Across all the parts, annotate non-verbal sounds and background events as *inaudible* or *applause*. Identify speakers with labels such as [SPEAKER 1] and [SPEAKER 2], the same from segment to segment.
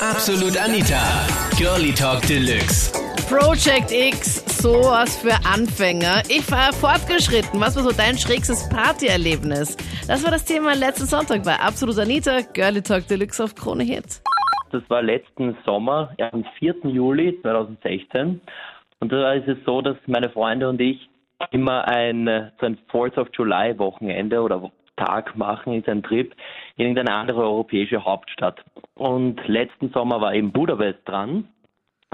[SPEAKER 1] Absolut Anita. Girlie Talk Deluxe.
[SPEAKER 2] Project X, sowas für Anfänger. Ich war fortgeschritten. Was war so dein schrägstes Partyerlebnis? Das war das Thema letzten Sonntag bei Absolut Anita, Girlie Talk Deluxe auf Krone Hit.
[SPEAKER 3] Das war letzten Sommer, am 4. Juli 2016. Und da ist es so, dass meine Freunde und ich immer ein, so ein 4th of July Wochenende oder Tag machen, ist ein Trip in irgendeine andere europäische Hauptstadt. Und letzten Sommer war eben Budapest dran.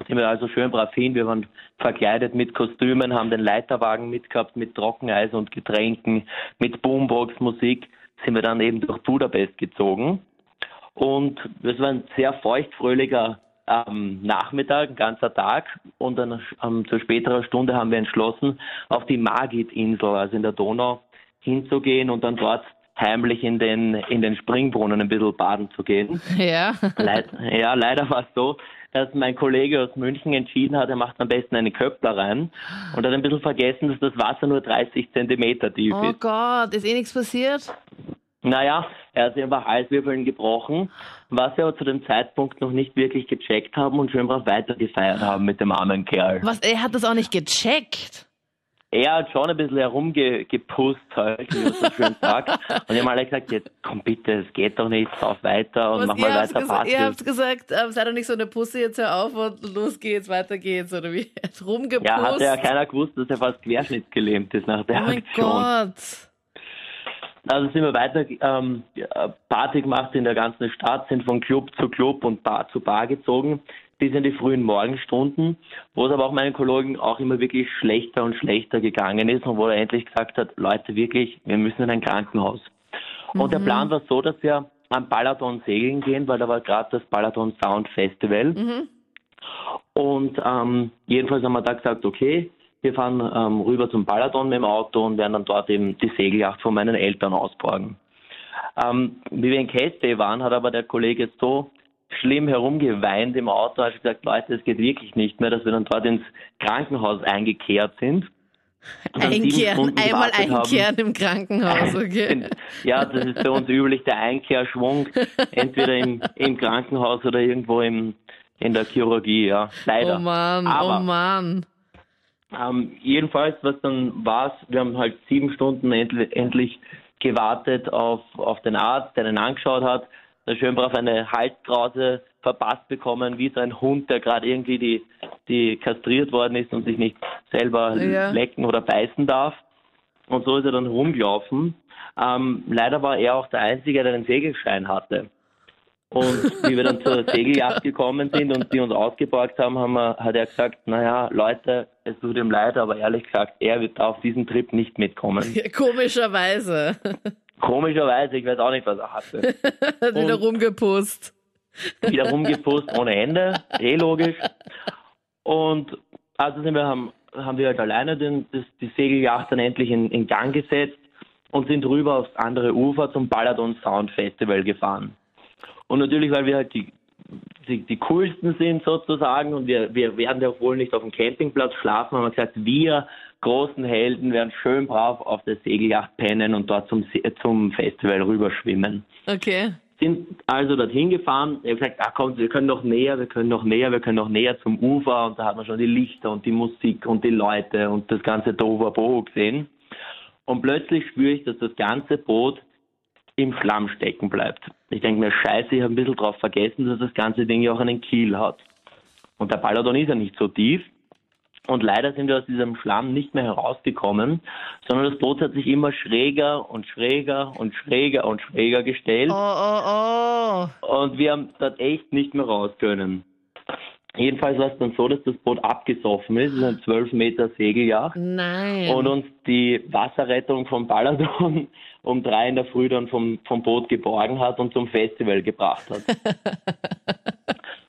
[SPEAKER 3] Sind wir also schön brav hin. Wir waren verkleidet mit Kostümen, haben den Leiterwagen mitgehabt mit Trockeneis und Getränken, mit Boombox, Musik. Sind wir dann eben durch Budapest gezogen. Und es war ein sehr feuchtfröhlicher ähm, Nachmittag, ein ganzer Tag. Und dann ähm, zu späterer Stunde haben wir entschlossen, auf die Margit-Insel, also in der Donau, hinzugehen und dann dort heimlich in den, in den Springbrunnen ein bisschen baden zu gehen. *laughs*
[SPEAKER 2] Ja.
[SPEAKER 3] Leid, ja, leider war es so, dass mein Kollege aus München entschieden hat, er macht am besten eine Köppler rein und hat ein bisschen vergessen, dass das Wasser nur 30 Zentimeter tief
[SPEAKER 2] Oh
[SPEAKER 3] ist.
[SPEAKER 2] Gott, ist eh nichts passiert?
[SPEAKER 3] Naja, er hat sich einfach Halswirbeln gebrochen, was wir aber zu dem Zeitpunkt noch nicht wirklich gecheckt haben und schön brav weitergefeiert haben mit dem armen Kerl.
[SPEAKER 2] Was, er hat das auch nicht gecheckt.
[SPEAKER 3] Er hat schon ein bisschen herumgepusst halt, wie man so schön sagt. *laughs* Und ich habe alle gesagt, jetzt komm bitte, es geht doch nicht, lauf weiter und
[SPEAKER 2] Was,
[SPEAKER 3] mach mal weiter Party.
[SPEAKER 2] ihr habt gesagt, ähm, sei doch nicht so eine Pusse, jetzt hör auf und los geht's, weiter geht's, oder wie? *laughs* Er hat rumgepusst.
[SPEAKER 3] Ja, hatte ja keiner gewusst, dass er fast querschnittsgelähmt ist nach der
[SPEAKER 2] oh mein
[SPEAKER 3] Aktion.
[SPEAKER 2] Gott.
[SPEAKER 3] Also sind wir weiter ähm, Party gemacht in der ganzen Stadt, sind von Club zu Club und Bar zu Bar gezogen, bis in die frühen Morgenstunden, wo es aber auch meinen Kollegen auch immer wirklich schlechter und schlechter gegangen ist und wo er endlich gesagt hat, Leute, wirklich, wir müssen in ein Krankenhaus. Und der Plan war so, dass wir am Balaton segeln gehen, weil da war gerade das Balaton Sound Festival. Und ähm, jedenfalls haben wir da gesagt, okay, wir fahren ähm, rüber zum Balaton mit dem Auto und werden dann dort eben die Segelyacht von meinen Eltern ausborgen. Ähm, wie wir in Castay waren, hat aber der Kollege so schlimm herumgeweint im Auto, hat gesagt, Leute, es geht wirklich nicht mehr, dass wir dann dort ins Krankenhaus eingekehrt sind.
[SPEAKER 2] Einkehren, einmal
[SPEAKER 3] gewartet haben.
[SPEAKER 2] einkehren im Krankenhaus, *laughs* okay?
[SPEAKER 3] Ja, das ist bei uns üblich der Einkehrschwung, *laughs* entweder im, im Krankenhaus oder irgendwo im, in der Chirurgie, ja. Leider.
[SPEAKER 2] Oh Mann,
[SPEAKER 3] Aber,
[SPEAKER 2] oh Mann.
[SPEAKER 3] ähm, jedenfalls, was dann war, wir haben halt sieben Stunden endlich, endlich gewartet auf, auf den Arzt, der ihn angeschaut hat, der schön brav eine Halskrause verpasst bekommen, wie so ein Hund, der gerade irgendwie die, die kastriert worden ist und sich nicht selber
[SPEAKER 2] Ja.
[SPEAKER 3] lecken oder beißen darf. Und so ist er dann rumgelaufen. Ähm, leider war er auch der Einzige, der einen Segelschein hatte. Und *laughs* wie wir dann zur Segelyacht gekommen sind und die uns ausgeborgt haben, haben wir, hat er gesagt, naja, Leute, es tut ihm leid, aber ehrlich gesagt, er wird auf diesen Trip nicht mitkommen.
[SPEAKER 2] Komischerweise.
[SPEAKER 3] Komischerweise, ich weiß auch nicht, was er hatte. *laughs*
[SPEAKER 2] Hat wieder rumgepusst.
[SPEAKER 3] Wieder rumgepusst ohne Ende, eh logisch. Und also sind wir, haben, haben wir halt alleine den, das, die Segelyacht dann endlich in, in Gang gesetzt und sind rüber aufs andere Ufer zum Balaton Sound Festival gefahren. Und natürlich, weil wir halt die, die, die coolsten sind sozusagen und wir, wir werden ja wohl nicht auf dem Campingplatz schlafen, haben wir gesagt, wir großen Helden werden schön brav auf der Segelyacht pennen und dort zum, See- zum Festival rüberschwimmen
[SPEAKER 2] Okay.
[SPEAKER 3] sind also dorthin gefahren. Ich habe gesagt, ah, komm, wir können noch näher, wir können noch näher, wir können noch näher zum Ufer. Und da hat man schon die Lichter und die Musik und die Leute und das ganze Tohuwabohu gesehen. Und plötzlich spüre ich, dass das ganze Boot im Schlamm stecken bleibt. Ich denke mir, scheiße, ich habe ein bisschen drauf vergessen, dass das ganze Ding ja auch einen Kiel hat. Und der Balaton ist ja nicht so tief. Und leider sind wir aus diesem Schlamm nicht mehr herausgekommen, sondern das Boot hat sich immer schräger und schräger und schräger und schräger gestellt.
[SPEAKER 2] Oh, oh, oh.
[SPEAKER 3] Und wir haben dort echt nicht mehr raus können. Jedenfalls war es dann so, dass das Boot abgesoffen ist. Es ist ein 12 Meter Segeljacht.
[SPEAKER 2] Nein.
[SPEAKER 3] Und uns die Wasserrettung vom Balaton *laughs* um drei in der Früh dann vom, vom Boot geborgen hat und zum Festival gebracht hat. *laughs*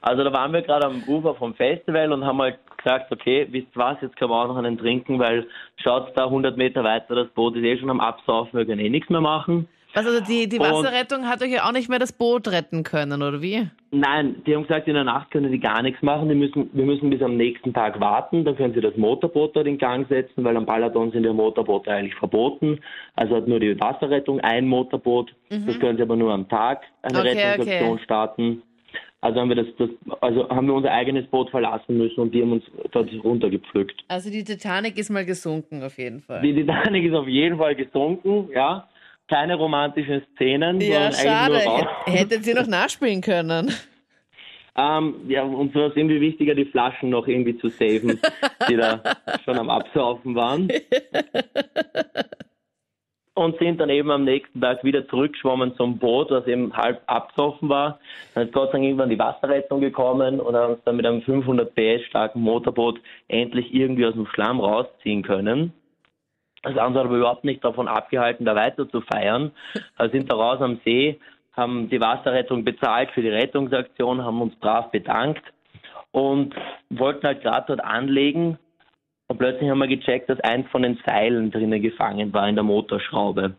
[SPEAKER 3] Also da waren wir gerade am Ufer vom Festival und haben halt gesagt, okay, wisst ihr was, jetzt können wir auch noch einen trinken, weil schaut da 100 Meter weiter, das Boot ist eh schon am Absaufen, wir können eh nichts mehr machen.
[SPEAKER 2] Was, also die, die
[SPEAKER 3] Und-
[SPEAKER 2] Wasserrettung hat euch ja auch nicht mehr das Boot retten können, oder wie?
[SPEAKER 3] Nein, die haben gesagt, in der Nacht können die gar nichts machen. Die müssen, wir müssen bis am nächsten Tag warten. Dann können sie das Motorboot dort in Gang setzen, weil am Balaton sind ja Motorboote eigentlich verboten. Also hat nur die Wasserrettung ein Motorboot. Das können sie aber nur am Tag eine
[SPEAKER 2] Okay,
[SPEAKER 3] Rettungsaktion
[SPEAKER 2] okay.
[SPEAKER 3] starten. Also haben wir das, das, also haben wir unser eigenes Boot verlassen müssen und die haben uns dort runtergepflückt.
[SPEAKER 2] Also die Titanic ist mal gesunken auf jeden Fall.
[SPEAKER 3] Die Titanic ist auf jeden Fall gesunken, ja. Keine romantischen Szenen,
[SPEAKER 2] ja, schade. Hättet ihr noch nachspielen können. *laughs*
[SPEAKER 3] Ähm, ja, uns war es irgendwie wichtiger, die Flaschen noch irgendwie zu saven, die da *laughs* schon am Absaufen waren. *laughs* Und sind dann eben am nächsten Tag wieder zurückgeschwommen zum Boot, das eben halb abgesoffen war. Dann ist Gott sei Dank irgendwann die Wasserrettung gekommen und haben uns dann mit einem 500 PS starken Motorboot endlich irgendwie aus dem Schlamm rausziehen können. Das haben uns aber überhaupt nicht davon abgehalten, da weiter zu feiern. Wir sind da raus am See, haben die Wasserrettung bezahlt für die Rettungsaktion, haben uns brav bedankt und wollten halt gerade dort anlegen. Und plötzlich haben wir gecheckt, dass eins von den Seilen drinnen gefangen war in der Motorschraube.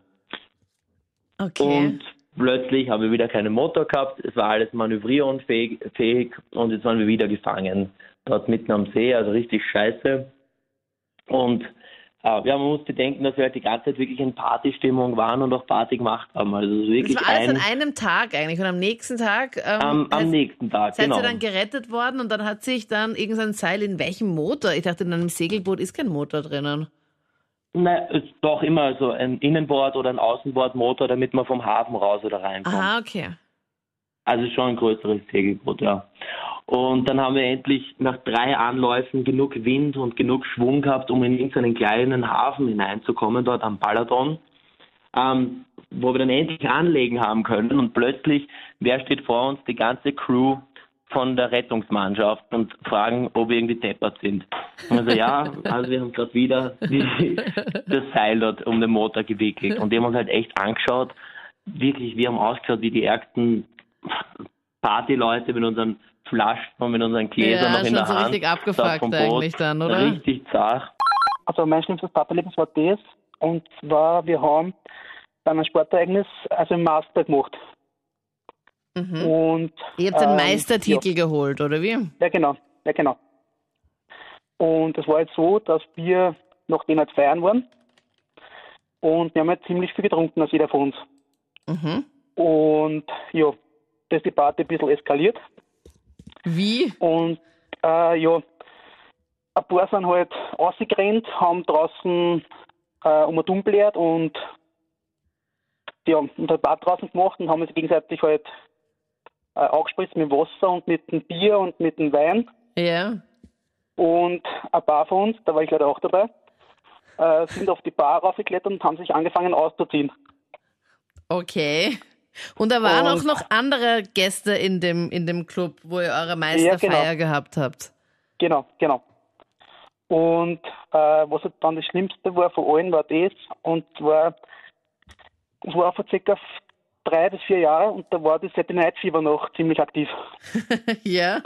[SPEAKER 2] Okay.
[SPEAKER 3] Und plötzlich haben wir wieder keinen Motor gehabt, es war alles manövrierunfähig fähig, und jetzt waren wir wieder gefangen. Dort mitten am See, also richtig scheiße. Und ja, man muss bedenken, dass wir halt die ganze Zeit wirklich in Partystimmung waren und auch Party gemacht haben. Also wirklich
[SPEAKER 2] das war alles
[SPEAKER 3] ein,
[SPEAKER 2] an einem Tag eigentlich und am nächsten Tag ähm,
[SPEAKER 3] am, am
[SPEAKER 2] seid-
[SPEAKER 3] nächsten Tag,
[SPEAKER 2] seid
[SPEAKER 3] genau.
[SPEAKER 2] ihr dann gerettet worden und dann hat sich dann irgendein Seil in welchem Motor? Ich dachte, in einem Segelboot ist kein Motor drinnen.
[SPEAKER 3] Nein, doch immer so ein Innenbord oder ein Außenbordmotor, damit man vom Hafen raus oder reinkommt.
[SPEAKER 2] Aha, okay.
[SPEAKER 3] Also schon ein größeres Segelboot, ja. Und dann haben wir endlich nach drei Anläufen genug Wind und genug Schwung gehabt, um in irgendeinen kleinen Hafen hineinzukommen, dort am Paladon, ähm, wo wir dann endlich anlegen haben können. Und plötzlich, wer steht vor uns? Die ganze Crew von der Rettungsmannschaft und fragen, ob wir irgendwie deppert sind. Also ja, *laughs* also wir haben gerade wieder die, das Seil dort um den Motor gewickelt. Und die haben uns halt echt angeschaut. Wirklich, wir haben ausgeschaut wie die ärgsten Partyleute mit unseren Flaschen und mit unseren Gläsern
[SPEAKER 2] Ja,
[SPEAKER 3] noch in der
[SPEAKER 2] so
[SPEAKER 3] Hand.
[SPEAKER 2] richtig abgefuckt
[SPEAKER 3] vom Boot.
[SPEAKER 2] eigentlich dann, oder?
[SPEAKER 3] Richtig zart.
[SPEAKER 4] Also mein schlimmstes Parterlebnis war das. Und zwar, wir haben bei einem Sportereignis also einen Master gemacht.
[SPEAKER 2] Mhm.
[SPEAKER 4] Und
[SPEAKER 2] Ihr habt den
[SPEAKER 4] ähm,
[SPEAKER 2] Meistertitel geholt, oder wie?
[SPEAKER 4] Ja, genau. Ja, genau. Und es war jetzt so, dass wir nachdem halt feiern waren und wir haben halt ziemlich viel getrunken als jeder von uns.
[SPEAKER 2] Mhm.
[SPEAKER 4] Und ja, da ist die Party ein bisschen eskaliert.
[SPEAKER 2] Wie?
[SPEAKER 4] Und äh, ja, ein paar sind halt rausgerannt, haben draußen äh, um und umbläht und ja, und ein paar draußen gemacht und haben sich gegenseitig halt äh, angespritzt mit Wasser und mit dem Bier und mit dem Wein.
[SPEAKER 2] Ja.
[SPEAKER 4] Und ein paar von uns, da war ich leider auch dabei, äh, sind auf die Bar raufgeklettert und haben sich angefangen auszuziehen.
[SPEAKER 2] Okay. Und da waren
[SPEAKER 4] Und-
[SPEAKER 2] auch noch andere Gäste in dem, in dem Club, wo ihr eure Meisterfeier
[SPEAKER 4] genau.
[SPEAKER 2] gehabt habt.
[SPEAKER 4] Genau, genau. Und äh, was halt dann das Schlimmste war von allen, war das, und zwar, es war vor circa drei bis vier Jahren und da war das Saturday Night Fever noch ziemlich aktiv. *laughs*
[SPEAKER 2] ja.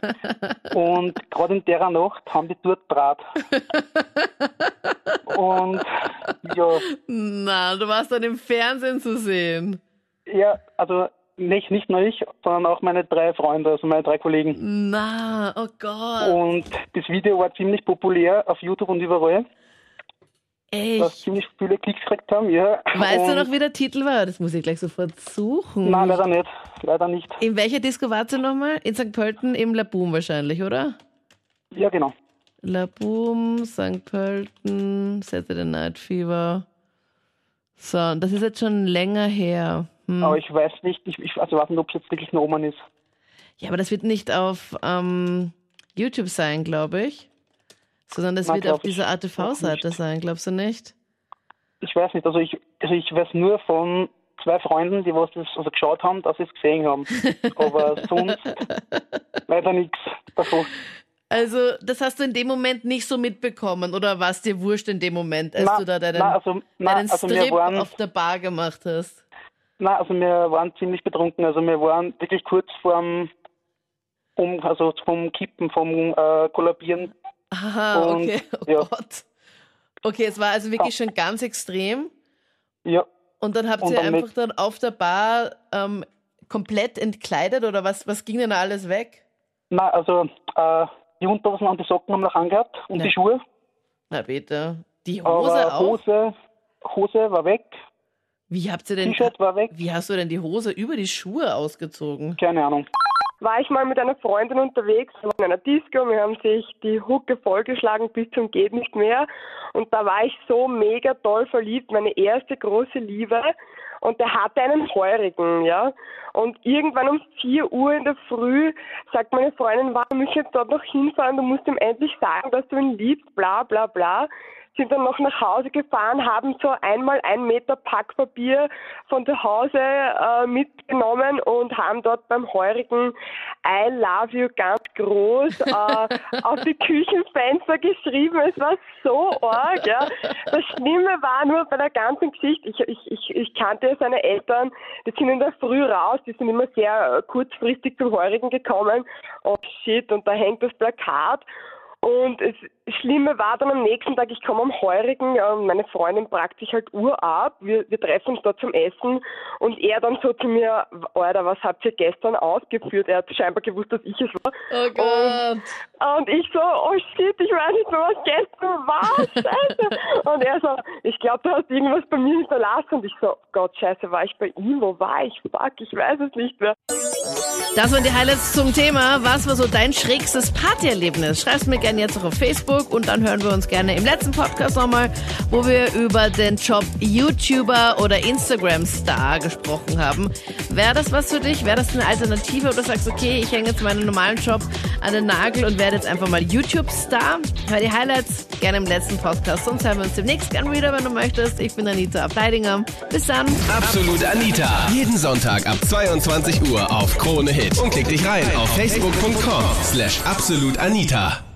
[SPEAKER 4] Und gerade in der Nacht haben die dort Draht. *laughs* und ja,
[SPEAKER 2] Na, du warst dann im Fernsehen zu sehen.
[SPEAKER 4] Ja, also nicht, nicht nur ich, sondern auch meine drei Freunde, also meine drei Kollegen.
[SPEAKER 2] Na, oh Gott.
[SPEAKER 4] Und das Video war ziemlich populär auf YouTube und überall,
[SPEAKER 2] Echt?
[SPEAKER 4] ziemlich viele Klicks gekriegt haben, ja.
[SPEAKER 2] Weißt
[SPEAKER 4] und
[SPEAKER 2] du noch, wie der Titel war? Das muss ich gleich sofort suchen.
[SPEAKER 4] Nein, leider nicht. Leider nicht.
[SPEAKER 2] In welcher Disco wart ihr nochmal? In St. Pölten im Laboom wahrscheinlich, oder?
[SPEAKER 4] Ja, genau.
[SPEAKER 2] Laboom, St. Pölten, Saturday Night Fever. So, und das ist jetzt schon länger her. Hm.
[SPEAKER 4] Aber ich weiß nicht, ich, ich also weiß nicht, ob es jetzt wirklich ein Roman ist.
[SPEAKER 2] Ja, aber das wird nicht auf ähm, YouTube sein, glaube ich. Sondern das
[SPEAKER 4] Na,
[SPEAKER 2] wird auf dieser ATV-Seite sein, glaubst du nicht?
[SPEAKER 4] Ich weiß nicht. Also ich, also ich weiß nur von zwei Freunden, die was das also geschaut haben, dass sie es gesehen haben. *laughs* Aber sonst leider nichts davon.
[SPEAKER 2] Also, das hast du in dem Moment nicht so mitbekommen oder war es dir wurscht in dem Moment, als
[SPEAKER 4] Na,
[SPEAKER 2] du da deinen,
[SPEAKER 4] na, also, na,
[SPEAKER 2] deinen
[SPEAKER 4] also
[SPEAKER 2] Strip
[SPEAKER 4] waren,
[SPEAKER 2] auf der Bar gemacht hast?
[SPEAKER 4] Na, also wir waren ziemlich betrunken. Also wir waren wirklich kurz vorm um, also vom Kippen, vom äh, Kollabieren.
[SPEAKER 2] Aha,
[SPEAKER 4] Und,
[SPEAKER 2] okay. Oh
[SPEAKER 4] ja.
[SPEAKER 2] Gott. Okay, es war also wirklich schon ganz extrem.
[SPEAKER 4] Ja,
[SPEAKER 2] Und dann habt
[SPEAKER 4] Und
[SPEAKER 2] ihr
[SPEAKER 4] dann
[SPEAKER 2] einfach dann auf der Bar ähm, komplett entkleidet oder was, was ging denn alles weg?
[SPEAKER 4] na, also äh, die Unterhosen und die Socken haben noch angehabt und
[SPEAKER 2] Ja.
[SPEAKER 4] die Schuhe.
[SPEAKER 2] Na bitte. Die Hose
[SPEAKER 4] aber
[SPEAKER 2] auch?
[SPEAKER 4] Hose, Hose war weg,
[SPEAKER 2] Wie habt ihr denn,
[SPEAKER 4] T-Shirt war weg,
[SPEAKER 2] wie hast du denn die Hose über die Schuhe ausgezogen?
[SPEAKER 4] keine Ahnung.
[SPEAKER 5] war ich mal mit einer Freundin unterwegs, wir waren in einer Disco, wir haben sich die Hucke vollgeschlagen bis zum geht nicht mehr und da war ich so mega toll verliebt, meine erste große Liebe und der hatte einen Heurigen, ja. Und irgendwann um 4 Uhr in der Früh sagt meine Freundin, war, wir müssen jetzt dort noch hinfahren, du musst ihm endlich sagen, dass du ihn liebst, bla bla bla sind dann noch nach Hause gefahren, haben so einmal ein Meter Packpapier von zu Hause äh, mitgenommen und haben dort beim Heurigen I love you ganz groß äh, *laughs* auf die Küchenfenster geschrieben. Es war so arg, ja. Das Schlimme war nur bei der ganzen Geschichte, ich, ich, ich, ich kannte seine Eltern, die sind in der Früh raus, die sind immer sehr kurzfristig zum Heurigen gekommen. Oh shit, und da hängt das Plakat und das Schlimme war dann am nächsten Tag, ich komme am Heurigen, meine Freundin fragt sich halt Uhr ab, wir, wir treffen uns dort zum Essen und er dann so zu mir, Alter, was habt ihr gestern ausgeführt? Er hat scheinbar gewusst, dass ich es war.
[SPEAKER 2] Oh Gott.
[SPEAKER 5] Und, und ich so, oh shit, ich weiß nicht mehr, was gestern war, *laughs* scheiße. und er so, ich glaube, du hast irgendwas bei mir hinterlassen. Und ich so, Gott, scheiße, war ich bei ihm? Wo war ich? Fuck, ich weiß es nicht mehr.
[SPEAKER 2] Das waren die Highlights zum Thema. Was war so dein schrägstes Partyerlebnis? Schreib's mir gerne jetzt auch auf Facebook und dann hören wir uns gerne im letzten Podcast nochmal, wo wir über den Job YouTuber oder Instagram-Star gesprochen haben. Wäre das was für dich? Wäre das eine Alternative oder sagst du, okay, ich hänge jetzt meinen normalen Job an den Nagel und werde jetzt einfach mal YouTube-Star? Hör die Highlights gerne im letzten Podcast. Sonst hören wir uns demnächst gerne wieder, wenn du möchtest. Ich bin Anita Ableidinger. Bis dann.
[SPEAKER 1] Absolut Anita. Jeden Sonntag ab 22 Uhr auf Krone Hit. Und klick dich rein auf facebook.com slash absolutanita.